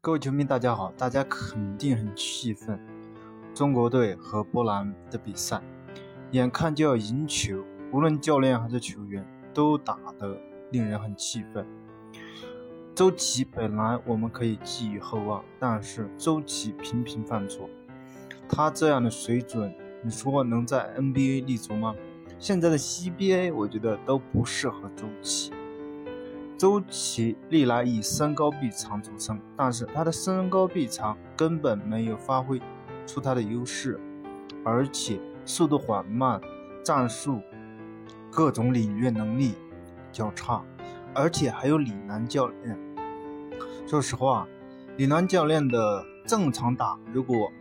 各位球迷，大家好！大家肯定很气愤，中国队和波兰的比赛，眼看就要赢球，无论教练还是球员都打得令人很气愤。周琦本来我们可以寄予厚望，但是周琦频频犯错，他这样的水准，你说能在 NBA 立足吗？现在的 CBA 我觉得都不适合周琦。周琦历来以身高臂长著称，但是他的身高臂长根本没有发挥出他的优势，而且速度缓慢，战术各种领略能力较差，而且还有李楠教练。说实话，李楠教练的正常打，如果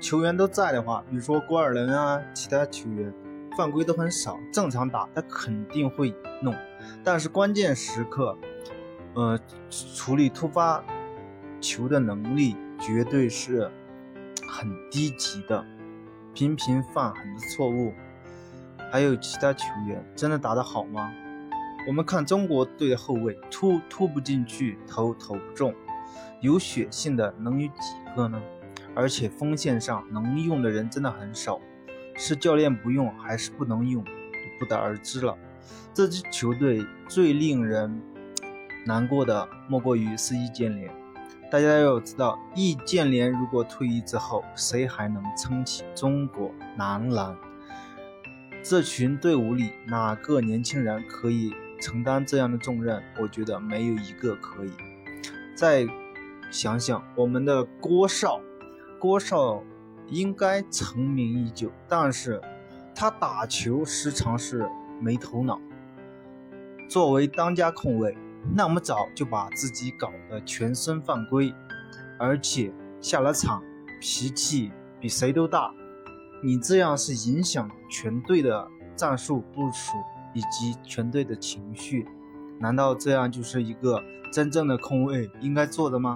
球员都在的话，比如说郭尔伦啊，其他球员。犯规都很少，正常打他肯定会弄，但是关键时刻，呃，处理突发球的能力绝对是很低级的，频频犯很多错误。还有其他球员真的打得好吗？我们看中国队的后卫突突不进去，投投不中，有血性的能有几个呢？而且锋线上能用的人真的很少。是教练不用还是不能用，不得而知了。这支球队最令人难过的莫过于是易建联。大家要知道，易建联如果退役之后，谁还能撑起中国男篮？这群队伍里哪个年轻人可以承担这样的重任？我觉得没有一个可以。再想想我们的郭少，郭少。应该成名已久，但是他打球时常是没头脑。作为当家控卫，那么早就把自己搞得全身犯规，而且下了场脾气比谁都大。你这样是影响全队的战术部署以及全队的情绪。难道这样就是一个真正的控卫应该做的吗？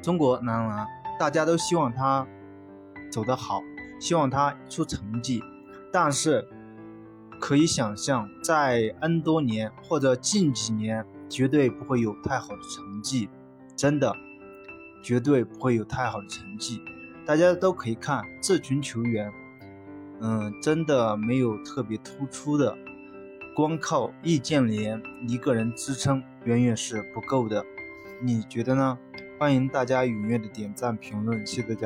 中国男篮，大家都希望他。走得好，希望他出成绩，但是可以想象，在 N 多年或者近几年，绝对不会有太好的成绩，真的，绝对不会有太好的成绩。大家都可以看这群球员，嗯，真的没有特别突出的，光靠易建联一个人支撑，远远是不够的。你觉得呢？欢迎大家踊跃的点赞评论，谢谢大家。